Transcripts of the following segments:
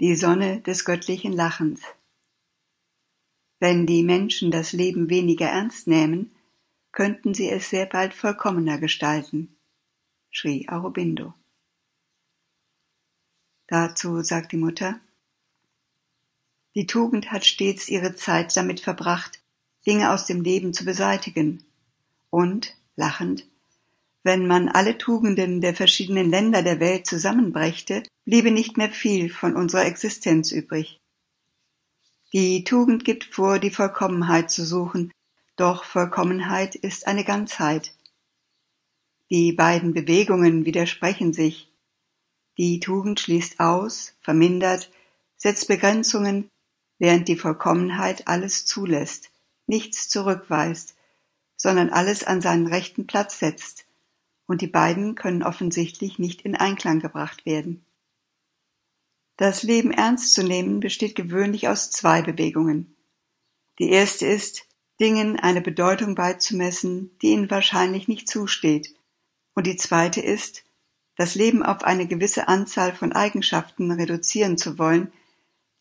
die Sonne des göttlichen Lachens. Wenn die Menschen das Leben weniger ernst nähmen, könnten sie es sehr bald vollkommener gestalten, schrie Aurobindo. Dazu sagt die Mutter, die Tugend hat stets ihre Zeit damit verbracht, Dinge aus dem Leben zu beseitigen. Und, lachend, wenn man alle Tugenden der verschiedenen Länder der Welt zusammenbrächte, bliebe nicht mehr viel von unserer Existenz übrig. Die Tugend gibt vor, die Vollkommenheit zu suchen, doch Vollkommenheit ist eine Ganzheit. Die beiden Bewegungen widersprechen sich. Die Tugend schließt aus, vermindert, setzt Begrenzungen, während die Vollkommenheit alles zulässt, nichts zurückweist, sondern alles an seinen rechten Platz setzt, und die beiden können offensichtlich nicht in Einklang gebracht werden. Das Leben ernst zu nehmen besteht gewöhnlich aus zwei Bewegungen. Die erste ist, Dingen eine Bedeutung beizumessen, die ihnen wahrscheinlich nicht zusteht, und die zweite ist, das Leben auf eine gewisse Anzahl von Eigenschaften reduzieren zu wollen,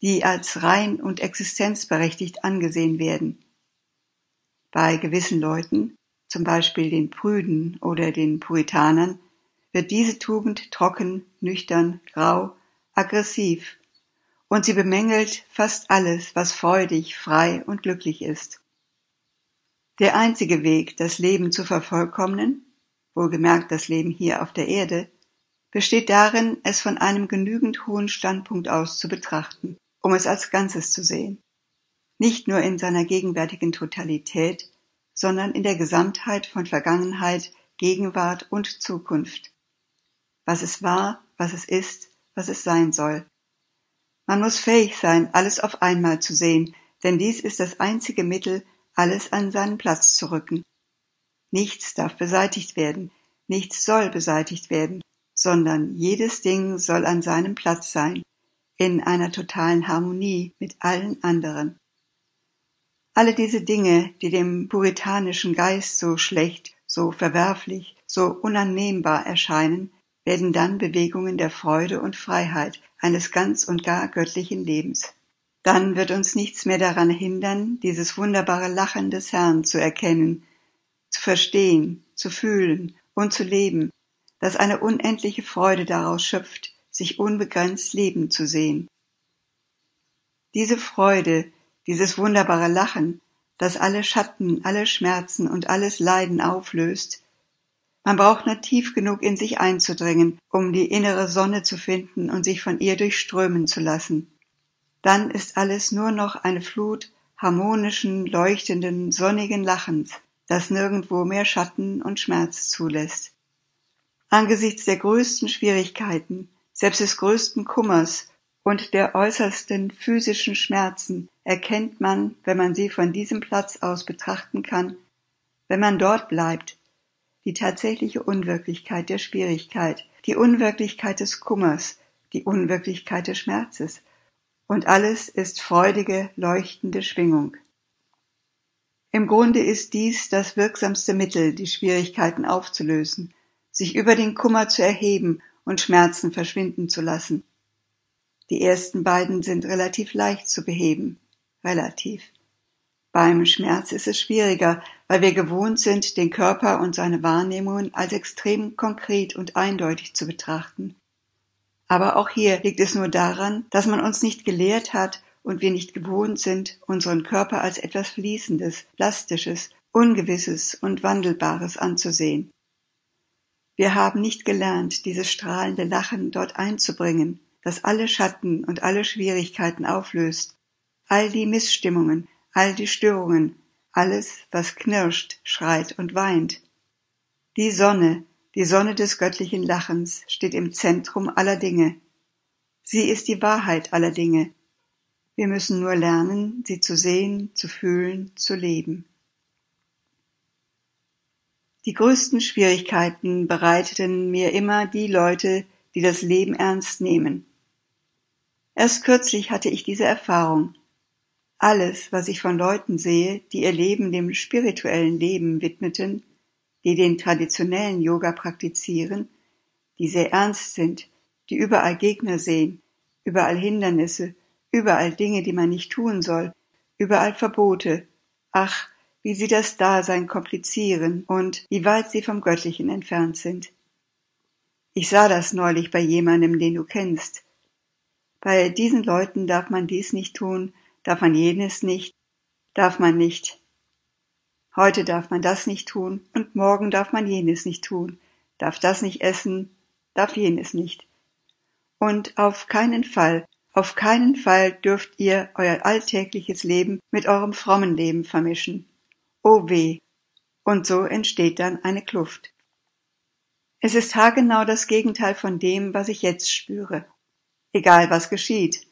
die als rein und existenzberechtigt angesehen werden. Bei gewissen Leuten, zum Beispiel den Prüden oder den Puritanern, wird diese Tugend trocken, nüchtern, grau, aggressiv, und sie bemängelt fast alles, was freudig, frei und glücklich ist. Der einzige Weg, das Leben zu vervollkommnen, wohlgemerkt das Leben hier auf der Erde, besteht darin, es von einem genügend hohen Standpunkt aus zu betrachten um es als Ganzes zu sehen, nicht nur in seiner gegenwärtigen Totalität, sondern in der Gesamtheit von Vergangenheit, Gegenwart und Zukunft. Was es war, was es ist, was es sein soll. Man muss fähig sein, alles auf einmal zu sehen, denn dies ist das einzige Mittel, alles an seinen Platz zu rücken. Nichts darf beseitigt werden, nichts soll beseitigt werden, sondern jedes Ding soll an seinem Platz sein, in einer totalen Harmonie mit allen anderen. Alle diese Dinge, die dem puritanischen Geist so schlecht, so verwerflich, so unannehmbar erscheinen, werden dann Bewegungen der Freude und Freiheit eines ganz und gar göttlichen Lebens. Dann wird uns nichts mehr daran hindern, dieses wunderbare Lachen des Herrn zu erkennen, zu verstehen, zu fühlen und zu leben, das eine unendliche Freude daraus schöpft, sich unbegrenzt leben zu sehen. Diese Freude, dieses wunderbare Lachen, das alle Schatten, alle Schmerzen und alles Leiden auflöst, man braucht nur tief genug in sich einzudringen, um die innere Sonne zu finden und sich von ihr durchströmen zu lassen. Dann ist alles nur noch eine Flut harmonischen, leuchtenden, sonnigen Lachens, das nirgendwo mehr Schatten und Schmerz zulässt. Angesichts der größten Schwierigkeiten, selbst des größten Kummers und der äußersten physischen Schmerzen erkennt man, wenn man sie von diesem Platz aus betrachten kann, wenn man dort bleibt, die tatsächliche Unwirklichkeit der Schwierigkeit, die Unwirklichkeit des Kummers, die Unwirklichkeit des Schmerzes, und alles ist freudige, leuchtende Schwingung. Im Grunde ist dies das wirksamste Mittel, die Schwierigkeiten aufzulösen, sich über den Kummer zu erheben und Schmerzen verschwinden zu lassen. Die ersten beiden sind relativ leicht zu beheben. Relativ. Beim Schmerz ist es schwieriger, weil wir gewohnt sind, den Körper und seine Wahrnehmungen als extrem konkret und eindeutig zu betrachten. Aber auch hier liegt es nur daran, dass man uns nicht gelehrt hat und wir nicht gewohnt sind, unseren Körper als etwas Fließendes, Plastisches, Ungewisses und Wandelbares anzusehen. Wir haben nicht gelernt, dieses strahlende Lachen dort einzubringen, das alle Schatten und alle Schwierigkeiten auflöst, all die Missstimmungen, all die Störungen, alles, was knirscht, schreit und weint. Die Sonne, die Sonne des göttlichen Lachens, steht im Zentrum aller Dinge. Sie ist die Wahrheit aller Dinge. Wir müssen nur lernen, sie zu sehen, zu fühlen, zu leben. Die größten Schwierigkeiten bereiteten mir immer die Leute, die das Leben ernst nehmen. Erst kürzlich hatte ich diese Erfahrung. Alles, was ich von Leuten sehe, die ihr Leben dem spirituellen Leben widmeten, die den traditionellen Yoga praktizieren, die sehr ernst sind, die überall Gegner sehen, überall Hindernisse, überall Dinge, die man nicht tun soll, überall Verbote. Ach, wie sie das Dasein komplizieren und wie weit sie vom Göttlichen entfernt sind. Ich sah das neulich bei jemandem, den du kennst. Bei diesen Leuten darf man dies nicht tun, darf man jenes nicht, darf man nicht. Heute darf man das nicht tun und morgen darf man jenes nicht tun, darf das nicht essen, darf jenes nicht. Und auf keinen Fall, auf keinen Fall dürft ihr euer alltägliches Leben mit eurem frommen Leben vermischen. Oh weh! Und so entsteht dann eine Kluft. Es ist haargenau das Gegenteil von dem, was ich jetzt spüre. Egal was geschieht,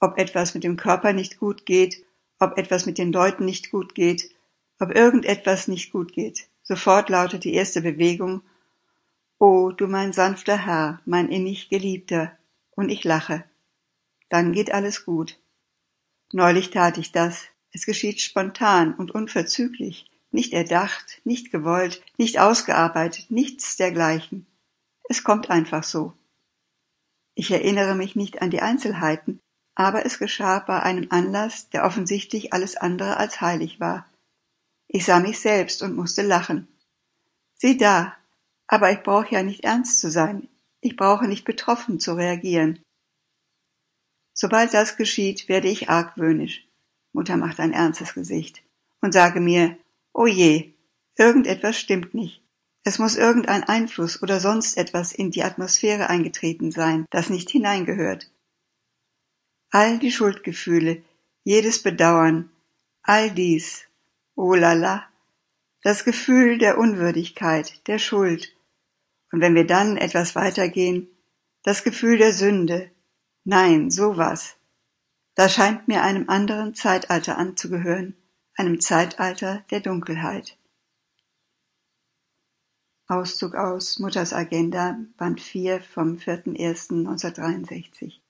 ob etwas mit dem Körper nicht gut geht, ob etwas mit den Leuten nicht gut geht, ob irgendetwas nicht gut geht. Sofort lautet die erste Bewegung O du mein sanfter Herr, mein innig Geliebter, und ich lache. Dann geht alles gut. Neulich tat ich das. Es geschieht spontan und unverzüglich, nicht erdacht, nicht gewollt, nicht ausgearbeitet, nichts dergleichen. Es kommt einfach so. Ich erinnere mich nicht an die Einzelheiten, aber es geschah bei einem Anlass, der offensichtlich alles andere als heilig war. Ich sah mich selbst und musste lachen. Sieh da, aber ich brauche ja nicht ernst zu sein, ich brauche nicht betroffen zu reagieren. Sobald das geschieht, werde ich argwöhnisch. Mutter macht ein ernstes Gesicht und sage mir, oh je, irgendetwas stimmt nicht. Es muss irgendein Einfluss oder sonst etwas in die Atmosphäre eingetreten sein, das nicht hineingehört. All die Schuldgefühle, jedes Bedauern, all dies, oh la la, das Gefühl der Unwürdigkeit, der Schuld. Und wenn wir dann etwas weitergehen, das Gefühl der Sünde. Nein, sowas. Das scheint mir einem anderen Zeitalter anzugehören, einem Zeitalter der Dunkelheit. Auszug aus Mutters Agenda, Band 4 vom 4.1.1963